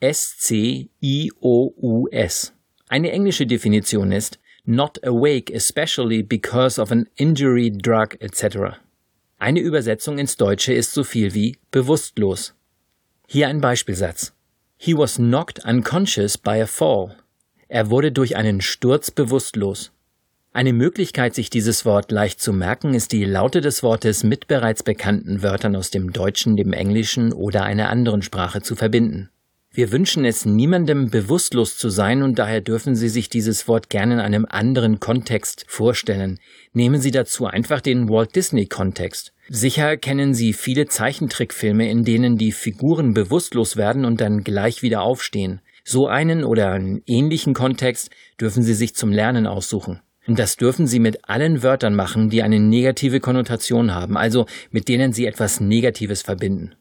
S-C-I-O-U-S. Eine englische Definition ist not awake especially because of an injury, drug etc. Eine Übersetzung ins Deutsche ist so viel wie bewusstlos. Hier ein Beispielsatz. He was knocked unconscious by a fall. Er wurde durch einen Sturz bewusstlos. Eine Möglichkeit, sich dieses Wort leicht zu merken, ist die Laute des Wortes mit bereits bekannten Wörtern aus dem Deutschen, dem Englischen oder einer anderen Sprache zu verbinden. Wir wünschen es niemandem bewusstlos zu sein und daher dürfen Sie sich dieses Wort gerne in einem anderen Kontext vorstellen. Nehmen Sie dazu einfach den Walt Disney Kontext. Sicher kennen Sie viele Zeichentrickfilme, in denen die Figuren bewusstlos werden und dann gleich wieder aufstehen. So einen oder einen ähnlichen Kontext dürfen Sie sich zum Lernen aussuchen. Und das dürfen Sie mit allen Wörtern machen, die eine negative Konnotation haben, also mit denen Sie etwas Negatives verbinden.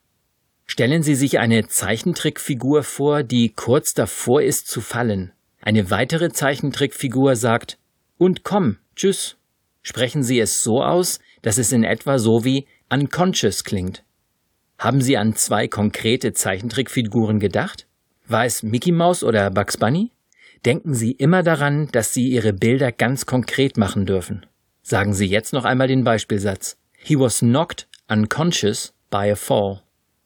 Stellen Sie sich eine Zeichentrickfigur vor, die kurz davor ist zu fallen. Eine weitere Zeichentrickfigur sagt Und komm, tschüss. Sprechen Sie es so aus, dass es in etwa so wie unconscious klingt. Haben Sie an zwei konkrete Zeichentrickfiguren gedacht? War es Mickey Mouse oder Bugs Bunny? Denken Sie immer daran, dass Sie Ihre Bilder ganz konkret machen dürfen. Sagen Sie jetzt noch einmal den Beispielsatz. He was knocked unconscious by a fall.